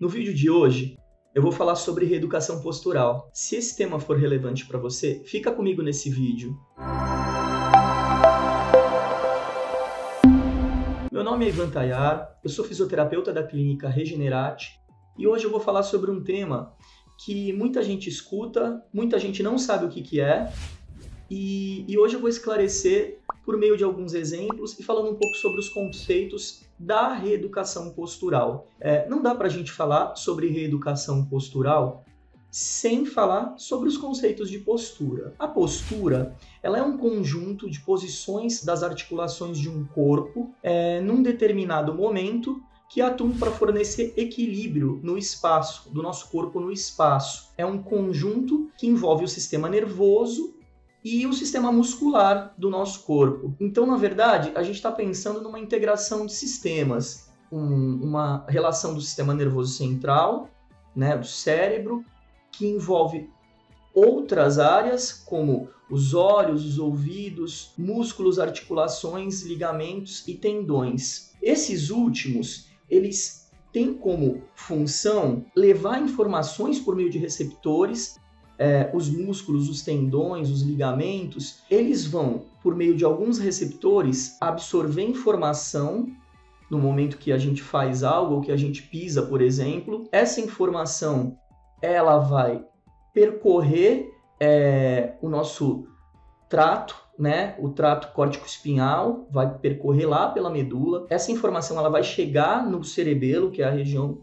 No vídeo de hoje, eu vou falar sobre reeducação postural. Se esse tema for relevante para você, fica comigo nesse vídeo. Meu nome é Ivan Tayar, eu sou fisioterapeuta da clínica Regenerate e hoje eu vou falar sobre um tema que muita gente escuta, muita gente não sabe o que, que é e, e hoje eu vou esclarecer por meio de alguns exemplos e falando um pouco sobre os conceitos da reeducação postural. É, não dá para a gente falar sobre reeducação postural sem falar sobre os conceitos de postura. A postura ela é um conjunto de posições das articulações de um corpo é, num determinado momento que atuam para fornecer equilíbrio no espaço, do nosso corpo no espaço. É um conjunto que envolve o sistema nervoso e o sistema muscular do nosso corpo. Então, na verdade, a gente está pensando numa integração de sistemas, um, uma relação do sistema nervoso central, né, do cérebro, que envolve outras áreas como os olhos, os ouvidos, músculos, articulações, ligamentos e tendões. Esses últimos, eles têm como função levar informações por meio de receptores é, os músculos, os tendões, os ligamentos, eles vão, por meio de alguns receptores, absorver informação no momento que a gente faz algo ou que a gente pisa, por exemplo. Essa informação ela vai percorrer é, o nosso trato, né? O trato córtico-espinhal vai percorrer lá pela medula. Essa informação ela vai chegar no cerebelo, que é a região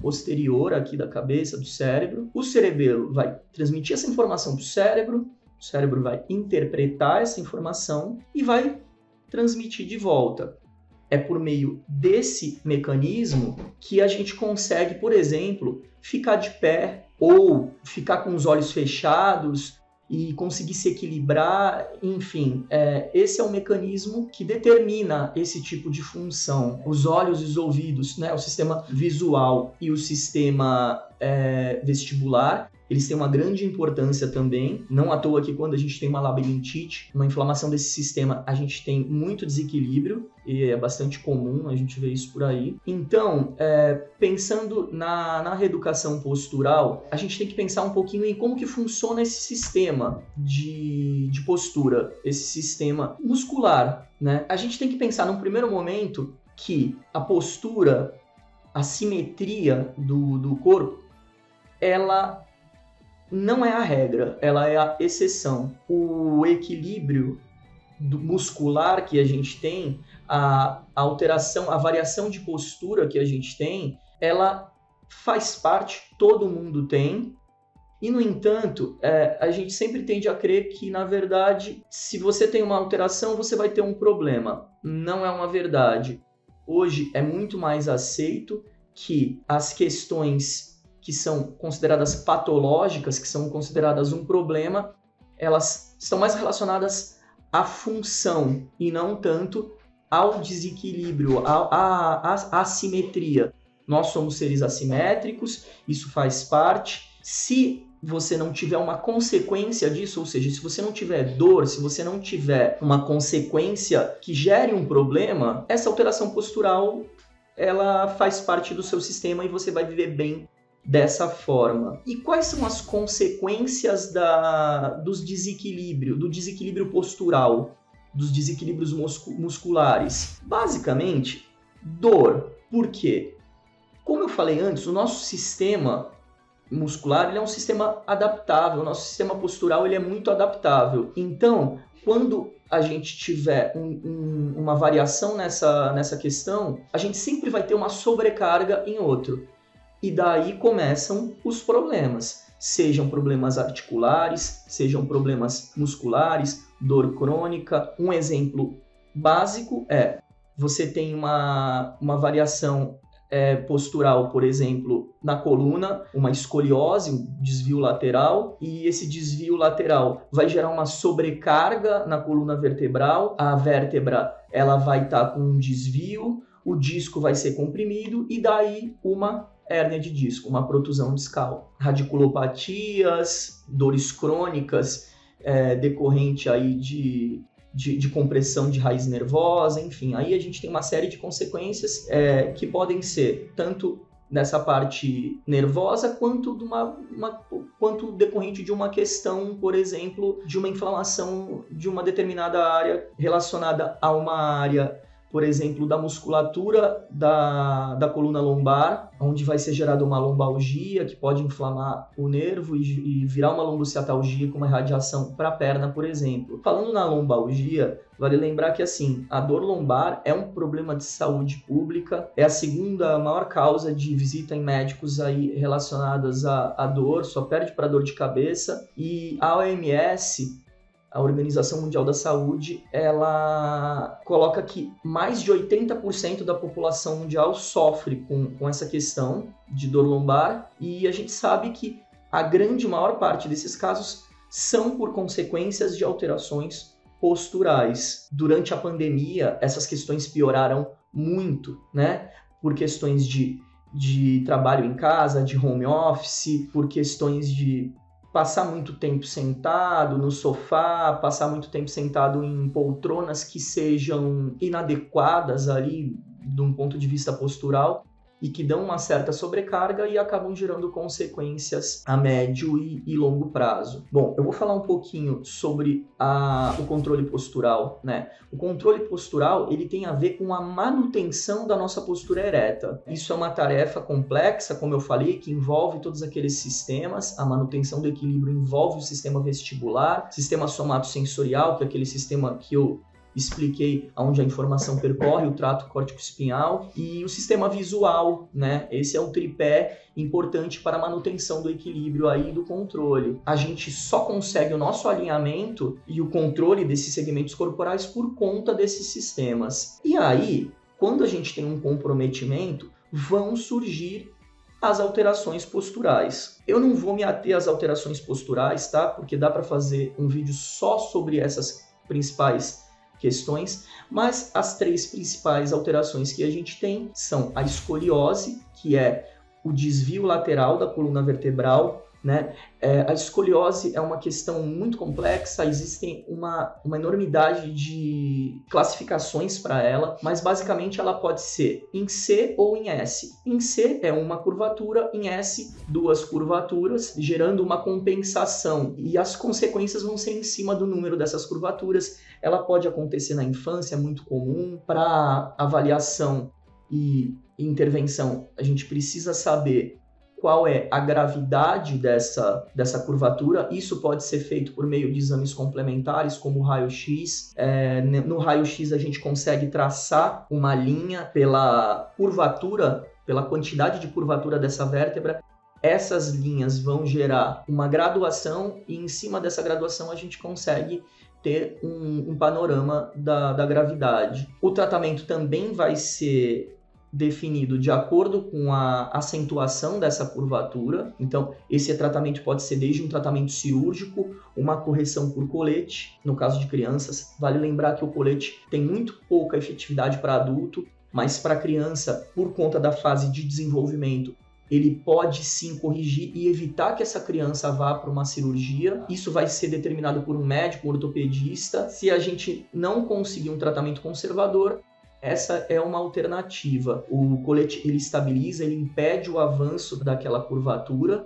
posterior aqui da cabeça, do cérebro. O cerebelo vai transmitir essa informação para o cérebro, o cérebro vai interpretar essa informação e vai transmitir de volta. É por meio desse mecanismo que a gente consegue, por exemplo, ficar de pé ou ficar com os olhos fechados e conseguir se equilibrar, enfim, é, esse é o mecanismo que determina esse tipo de função. Os olhos e os ouvidos, né, o sistema visual e o sistema é, vestibular, eles têm uma grande importância também. Não à toa que quando a gente tem uma labirintite, uma inflamação desse sistema, a gente tem muito desequilíbrio e é bastante comum a gente ver isso por aí. Então, é, pensando na, na reeducação postural, a gente tem que pensar um pouquinho em como que funciona esse sistema de, de postura, esse sistema muscular, né? A gente tem que pensar num primeiro momento que a postura, a simetria do, do corpo, ela não é a regra, ela é a exceção. O equilíbrio muscular que a gente tem, a, alteração, a variação de postura que a gente tem, ela faz parte, todo mundo tem, e, no entanto, é, a gente sempre tende a crer que, na verdade, se você tem uma alteração, você vai ter um problema. Não é uma verdade. Hoje é muito mais aceito que as questões que são consideradas patológicas, que são consideradas um problema, elas estão mais relacionadas à função e não tanto ao desequilíbrio, à, assimetria. Nós somos seres assimétricos, isso faz parte. Se você não tiver uma consequência disso, ou seja, se você não tiver dor, se você não tiver uma consequência que gere um problema, essa alteração postural ela faz parte do seu sistema e você vai viver bem dessa forma. E quais são as consequências da, dos desequilíbrios, do desequilíbrio postural, dos desequilíbrios musculares? Basicamente, dor. Por quê? Como eu falei antes, o nosso sistema muscular ele é um sistema adaptável, o nosso sistema postural ele é muito adaptável. Então, quando a gente tiver um, um, uma variação nessa, nessa questão, a gente sempre vai ter uma sobrecarga em outro. E daí começam os problemas, sejam problemas articulares, sejam problemas musculares, dor crônica. Um exemplo básico é você tem uma, uma variação é, postural, por exemplo, na coluna, uma escoliose, um desvio lateral, e esse desvio lateral vai gerar uma sobrecarga na coluna vertebral, a vértebra ela vai estar tá com um desvio, o disco vai ser comprimido e daí uma hérnia de disco, uma protusão discal. Radiculopatias, dores crônicas é, decorrente aí de, de, de, compressão de raiz nervosa, enfim. Aí a gente tem uma série de consequências é, que podem ser tanto nessa parte nervosa, quanto, de uma, uma, quanto decorrente de uma questão, por exemplo, de uma inflamação de uma determinada área relacionada a uma área por exemplo, da musculatura da, da coluna lombar, onde vai ser gerada uma lombalgia, que pode inflamar o nervo e, e virar uma lombociatalgia com uma radiação para a perna, por exemplo. Falando na lombalgia, vale lembrar que assim, a dor lombar é um problema de saúde pública, é a segunda maior causa de visita em médicos aí relacionadas à, à dor, só perde para dor de cabeça, e a OMS a Organização Mundial da Saúde, ela coloca que mais de 80% da população mundial sofre com, com essa questão de dor lombar e a gente sabe que a grande maior parte desses casos são por consequências de alterações posturais. Durante a pandemia, essas questões pioraram muito, né? Por questões de, de trabalho em casa, de home office, por questões de passar muito tempo sentado no sofá, passar muito tempo sentado em poltronas que sejam inadequadas ali de um ponto de vista postural e que dão uma certa sobrecarga e acabam gerando consequências a médio e, e longo prazo. Bom, eu vou falar um pouquinho sobre a, o controle postural, né? O controle postural ele tem a ver com a manutenção da nossa postura ereta. Isso é uma tarefa complexa, como eu falei, que envolve todos aqueles sistemas. A manutenção do equilíbrio envolve o sistema vestibular, sistema somatosensorial, que é aquele sistema que eu expliquei onde a informação percorre o trato córtico-espinhal e o sistema visual, né? Esse é o tripé importante para a manutenção do equilíbrio aí do controle. A gente só consegue o nosso alinhamento e o controle desses segmentos corporais por conta desses sistemas. E aí, quando a gente tem um comprometimento, vão surgir as alterações posturais. Eu não vou me ater às alterações posturais, tá? Porque dá para fazer um vídeo só sobre essas principais questões, mas as três principais alterações que a gente tem são a escoliose, que é o desvio lateral da coluna vertebral, né? É, a escoliose é uma questão muito complexa, existem uma, uma enormidade de classificações para ela, mas basicamente ela pode ser em C ou em S. Em C é uma curvatura, em S, duas curvaturas, gerando uma compensação, e as consequências vão ser em cima do número dessas curvaturas. Ela pode acontecer na infância, é muito comum. Para avaliação e intervenção, a gente precisa saber qual é a gravidade dessa, dessa curvatura. Isso pode ser feito por meio de exames complementares, como o raio-x. É, no raio-x, a gente consegue traçar uma linha pela curvatura, pela quantidade de curvatura dessa vértebra. Essas linhas vão gerar uma graduação, e em cima dessa graduação, a gente consegue ter um, um panorama da, da gravidade. O tratamento também vai ser definido de acordo com a acentuação dessa curvatura. Então, esse tratamento pode ser desde um tratamento cirúrgico, uma correção por colete, no caso de crianças. Vale lembrar que o colete tem muito pouca efetividade para adulto, mas para criança, por conta da fase de desenvolvimento, ele pode sim corrigir e evitar que essa criança vá para uma cirurgia. Isso vai ser determinado por um médico, um ortopedista. Se a gente não conseguir um tratamento conservador, essa é uma alternativa. O colete ele estabiliza, ele impede o avanço daquela curvatura.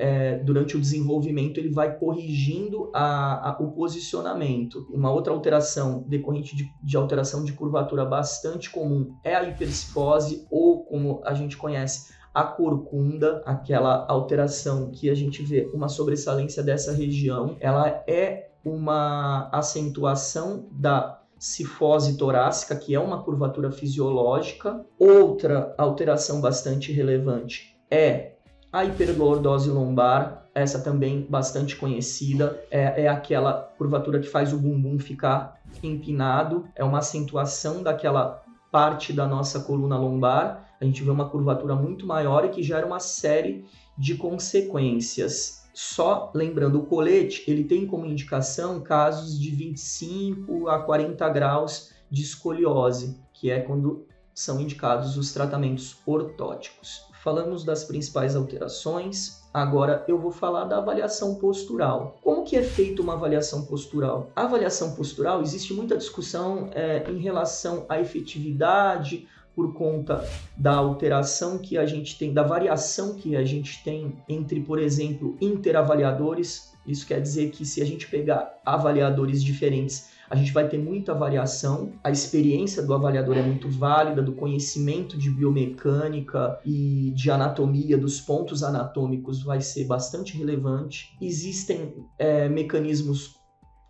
É, durante o desenvolvimento, ele vai corrigindo a, a, o posicionamento. Uma outra alteração decorrente de, de, alteração de curvatura bastante comum é a hipercifose, ou como a gente conhece, a corcunda, aquela alteração que a gente vê uma sobressalência dessa região. Ela é uma acentuação da cifose torácica, que é uma curvatura fisiológica. Outra alteração bastante relevante é a hiperlordose lombar, essa também bastante conhecida, é, é, aquela curvatura que faz o bumbum ficar empinado, é uma acentuação daquela parte da nossa coluna lombar. A gente vê uma curvatura muito maior e que gera uma série de consequências. Só lembrando, o colete ele tem como indicação casos de 25 a 40 graus de escoliose, que é quando são indicados os tratamentos ortóticos. Falamos das principais alterações, agora eu vou falar da avaliação postural. Como que é feita uma avaliação postural? A avaliação postural existe muita discussão é, em relação à efetividade, por conta da alteração que a gente tem, da variação que a gente tem entre, por exemplo, interavaliadores. Isso quer dizer que se a gente pegar avaliadores diferentes, a gente vai ter muita variação. A experiência do avaliador é muito válida, do conhecimento de biomecânica e de anatomia dos pontos anatômicos vai ser bastante relevante. Existem é, mecanismos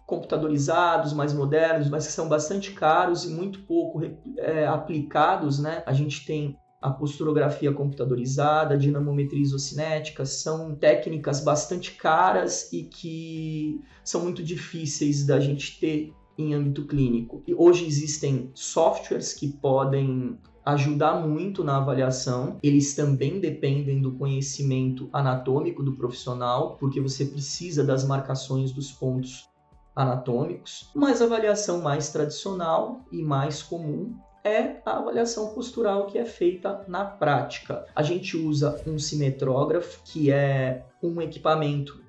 computadorizados, mais modernos, mas que são bastante caros e muito pouco é, aplicados, né? A gente tem a posturografia computadorizada, a dinamometria isocinética, são técnicas bastante caras e que são muito difíceis da gente ter em âmbito clínico. E hoje existem softwares que podem ajudar muito na avaliação. Eles também dependem do conhecimento anatômico do profissional, porque você precisa das marcações dos pontos anatômicos, mas a avaliação mais tradicional e mais comum é a avaliação postural que é feita na prática. A gente usa um simetrógrafo, que é um equipamento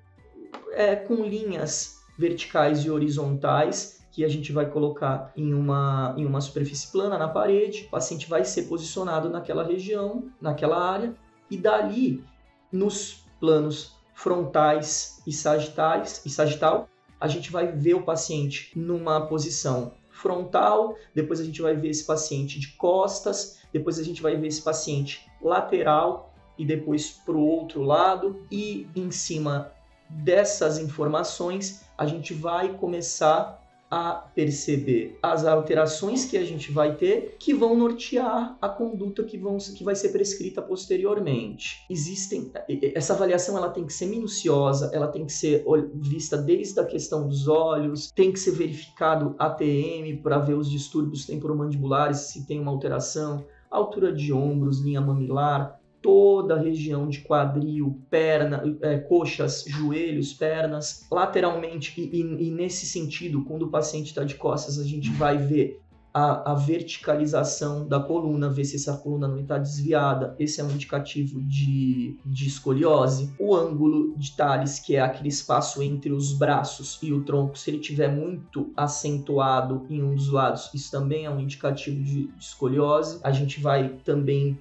é, com linhas verticais e horizontais que a gente vai colocar em uma, em uma superfície plana na parede. O paciente vai ser posicionado naquela região, naquela área, e dali, nos planos frontais e sagitais e sagital, a gente vai ver o paciente numa posição frontal, depois a gente vai ver esse paciente de costas, depois a gente vai ver esse paciente lateral e depois para o outro lado, e em cima dessas informações a gente vai começar a perceber as alterações que a gente vai ter que vão nortear a conduta que, vão, que vai ser prescrita posteriormente. Existem essa avaliação ela tem que ser minuciosa, ela tem que ser vista desde a questão dos olhos, tem que ser verificado ATM para ver os distúrbios temporomandibulares, se tem uma alteração, altura de ombros, linha mamilar, toda a região de quadril, perna, é, coxas, joelhos, pernas, lateralmente e, e, e nesse sentido, quando o paciente está de costas, a gente vai ver a, a, verticalização da coluna, ver se essa coluna não está desviada. Esse é um indicativo de, de escoliose. O ângulo de Thales, que é aquele espaço entre os braços e o tronco, se ele tiver muito acentuado em um dos lados, isso também é um indicativo de, de escoliose. A gente vai também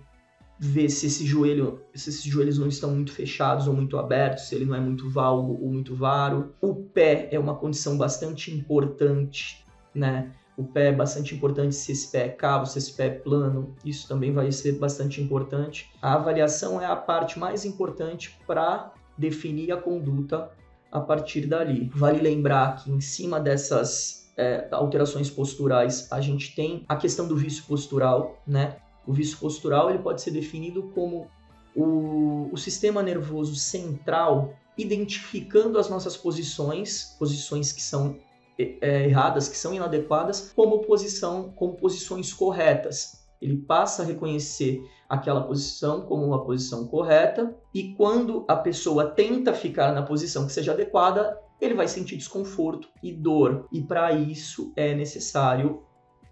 ver se esse joelho, se esses joelhos não estão muito fechados ou muito abertos, se ele não é muito valgo ou muito varo. O pé é uma condição bastante importante, né? O pé é bastante importante se esse pé é cavo, se esse pé é plano, isso também vai ser bastante importante. A avaliação é a parte mais importante para definir a conduta a partir dali. Vale lembrar que em cima dessas é, alterações posturais, a gente tem a questão do vício postural, né? O vício postural ele pode ser definido como o, o sistema nervoso central identificando as nossas posições, posições que são é, erradas, que são inadequadas, como posição, como posições corretas. Ele passa a reconhecer aquela posição como uma posição correta e quando a pessoa tenta ficar na posição que seja adequada, ele vai sentir desconforto e dor. E para isso é necessário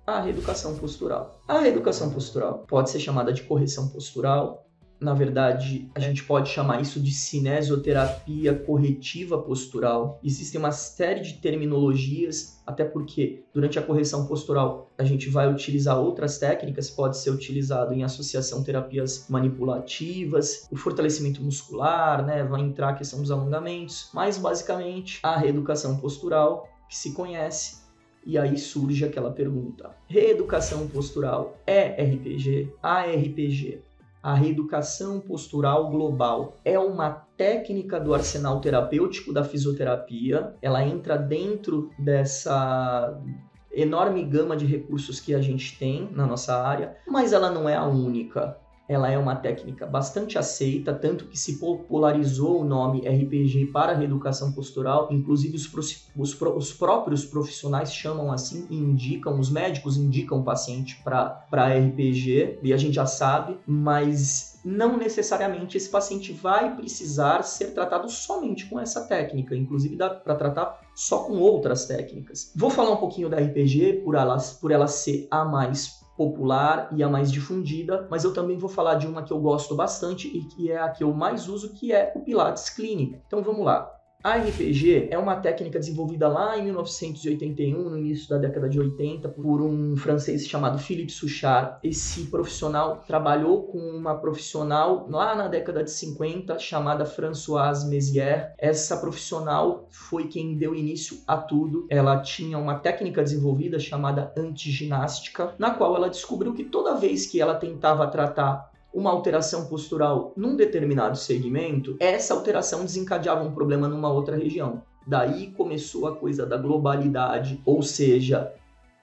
a reeducação postural. A reeducação postural pode ser chamada de correção postural. Na verdade, a gente pode chamar isso de cinesioterapia corretiva postural. Existem uma série de terminologias, até porque durante a correção postural a gente vai utilizar outras técnicas, pode ser utilizado em associação terapias manipulativas, o fortalecimento muscular, né, vai entrar a questão dos alongamentos, mas basicamente a reeducação postural que se conhece e aí surge aquela pergunta: reeducação postural é RPG? A RPG, a reeducação postural global, é uma técnica do arsenal terapêutico da fisioterapia. Ela entra dentro dessa enorme gama de recursos que a gente tem na nossa área, mas ela não é a única ela é uma técnica bastante aceita, tanto que se popularizou o nome RPG para reeducação postural, inclusive os, os, os próprios profissionais chamam assim e indicam, os médicos indicam o paciente para RPG, e a gente já sabe, mas não necessariamente esse paciente vai precisar ser tratado somente com essa técnica, inclusive dá para tratar só com outras técnicas. Vou falar um pouquinho da RPG por ela, por ela ser a mais popular e a mais difundida, mas eu também vou falar de uma que eu gosto bastante e que é a que eu mais uso, que é o Pilates Clínico. Então vamos lá. A RPG é uma técnica desenvolvida lá em 1981, no início da década de 80, por um francês chamado Philippe Souchard. Esse profissional trabalhou com uma profissional lá na década de 50 chamada Françoise Mézières. Essa profissional foi quem deu início a tudo. Ela tinha uma técnica desenvolvida chamada antiginástica, na qual ela descobriu que toda vez que ela tentava tratar uma alteração postural num determinado segmento, essa alteração desencadeava um problema numa outra região. Daí começou a coisa da globalidade, ou seja,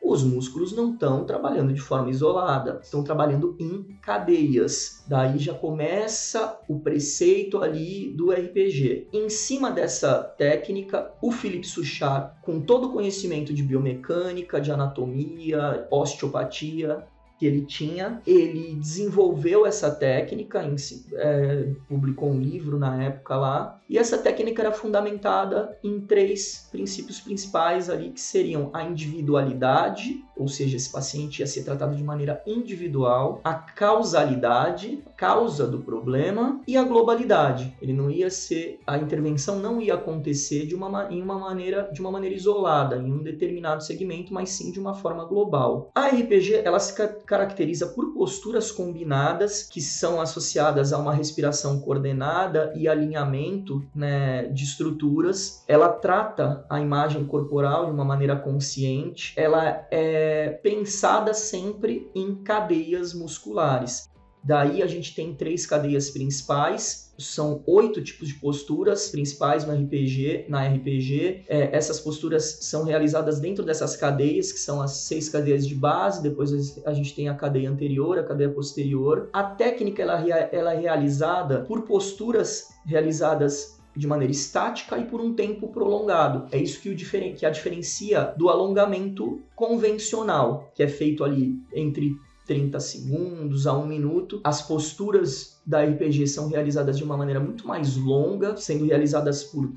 os músculos não estão trabalhando de forma isolada, estão trabalhando em cadeias. Daí já começa o preceito ali do RPG. Em cima dessa técnica, o Philippe Suchard, com todo o conhecimento de biomecânica, de anatomia, osteopatia, que ele tinha. Ele desenvolveu essa técnica, em, é, publicou um livro na época lá, e essa técnica era fundamentada em três princípios principais ali, que seriam a individualidade, ou seja, esse paciente ia ser tratado de maneira individual, a causalidade, causa do problema, e a globalidade. Ele não ia ser, a intervenção não ia acontecer de uma, em uma maneira, de uma maneira isolada, em um determinado segmento, mas sim de uma forma global. A RPG, ela se caracteriza por posturas combinadas que são associadas a uma respiração coordenada e alinhamento né, de estruturas. Ela trata a imagem corporal de uma maneira consciente. Ela é pensada sempre em cadeias musculares. Daí a gente tem três cadeias principais, são oito tipos de posturas principais no RPG, na RPG. É, essas posturas são realizadas dentro dessas cadeias, que são as seis cadeias de base, depois a gente tem a cadeia anterior, a cadeia posterior. A técnica ela, ela é realizada por posturas realizadas de maneira estática e por um tempo prolongado. É isso que, o diferen que a diferencia do alongamento convencional, que é feito ali entre 30 segundos a um minuto. As posturas da RPG são realizadas de uma maneira muito mais longa, sendo realizadas por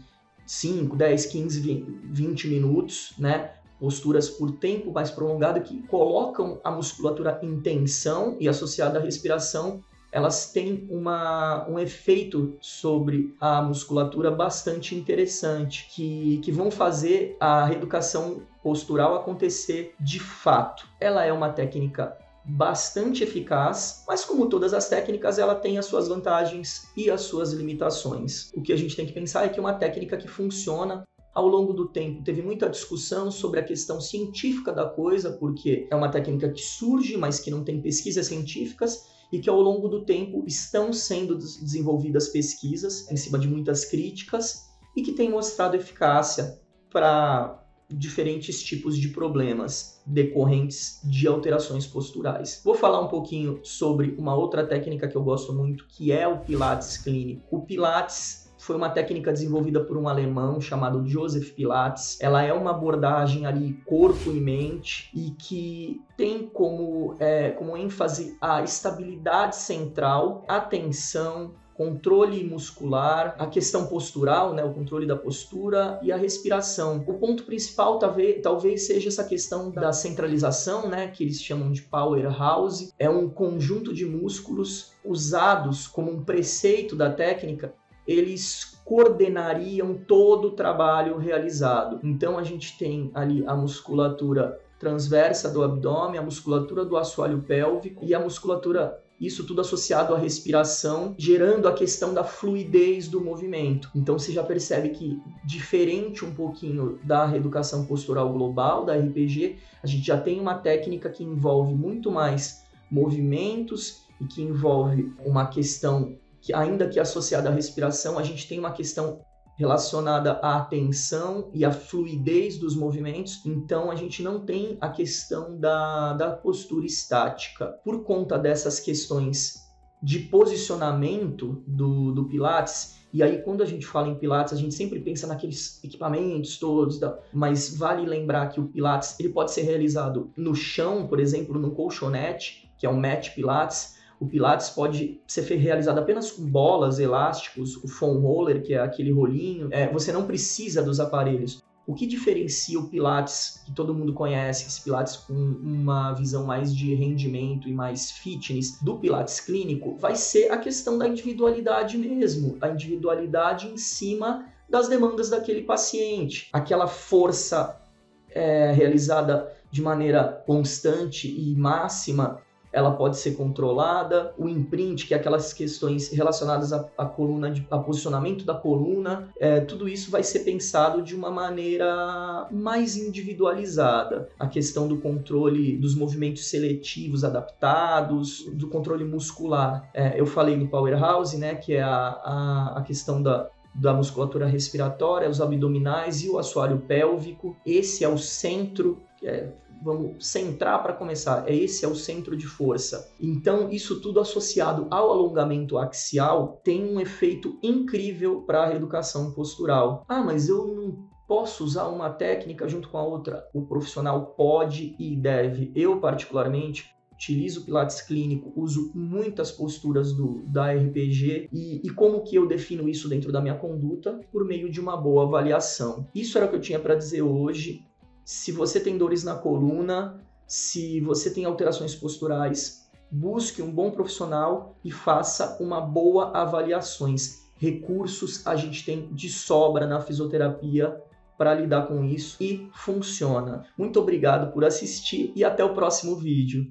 5, 10, 15, 20 minutos, né? Posturas por tempo mais prolongado que colocam a musculatura em tensão e associada à respiração, elas têm uma, um efeito sobre a musculatura bastante interessante, que, que vão fazer a reeducação postural acontecer de fato. Ela é uma técnica bastante eficaz, mas como todas as técnicas, ela tem as suas vantagens e as suas limitações. O que a gente tem que pensar é que uma técnica que funciona ao longo do tempo teve muita discussão sobre a questão científica da coisa, porque é uma técnica que surge, mas que não tem pesquisas científicas e que ao longo do tempo estão sendo desenvolvidas pesquisas em cima de muitas críticas e que tem mostrado eficácia para diferentes tipos de problemas decorrentes de alterações posturais. Vou falar um pouquinho sobre uma outra técnica que eu gosto muito, que é o Pilates clínico. O Pilates foi uma técnica desenvolvida por um alemão chamado Joseph Pilates. Ela é uma abordagem ali corpo e mente e que tem como, é, como ênfase a estabilidade central, atenção, controle muscular, a questão postural, né, o controle da postura e a respiração. O ponto principal talvez, talvez seja essa questão da centralização, né, que eles chamam de powerhouse. É um conjunto de músculos usados como um preceito da técnica. Eles coordenariam todo o trabalho realizado. Então a gente tem ali a musculatura transversa do abdômen, a musculatura do assoalho pélvico e a musculatura isso tudo associado à respiração, gerando a questão da fluidez do movimento. Então você já percebe que, diferente um pouquinho da reeducação postural global, da RPG, a gente já tem uma técnica que envolve muito mais movimentos e que envolve uma questão que, ainda que associada à respiração, a gente tem uma questão relacionada à atenção e à fluidez dos movimentos, então a gente não tem a questão da, da postura estática. Por conta dessas questões de posicionamento do, do Pilates, e aí quando a gente fala em Pilates, a gente sempre pensa naqueles equipamentos todos, mas vale lembrar que o Pilates ele pode ser realizado no chão, por exemplo, no colchonete, que é o mat Pilates, o Pilates pode ser realizado apenas com bolas, elásticos, o foam roller, que é aquele rolinho. É, você não precisa dos aparelhos. o que diferencia o Pilates, que todo mundo conhece, esse Pilates com uma visão mais de rendimento e mais fitness, do Pilates clínico, vai ser a questão da individualidade mesmo, a individualidade em cima das demandas daquele paciente, aquela força é, realizada de maneira constante e máxima ela pode ser controlada, o imprint, que é aquelas questões relacionadas à, à coluna, de, a posicionamento da coluna, é, tudo isso vai ser pensado de uma maneira mais individualizada. A questão do controle dos movimentos seletivos adaptados, do controle muscular. É, eu falei do Powerhouse, né, que é a, a, a questão da, da musculatura respiratória, os abdominais e o assoalho pélvico. Esse é o centro, é, vamos centrar para começar, é esse é o centro de força. Então, isso tudo associado ao alongamento axial tem um efeito incrível para a reeducação postural. Ah, mas eu não posso usar uma técnica junto com a outra? O profissional pode e deve. Eu, particularmente, utilizo Pilates clínico, uso muitas posturas do, da RPG e, e, como que eu defino isso dentro da minha conduta? Por meio de uma boa avaliação. Isso era o que eu tinha para dizer hoje. Se você tem dores na coluna, se você tem alterações posturais, busque um bom profissional e faça uma boa avaliações. Recursos a gente tem de sobra na fisioterapia para lidar com isso e funciona. Muito obrigado por assistir e até o próximo vídeo.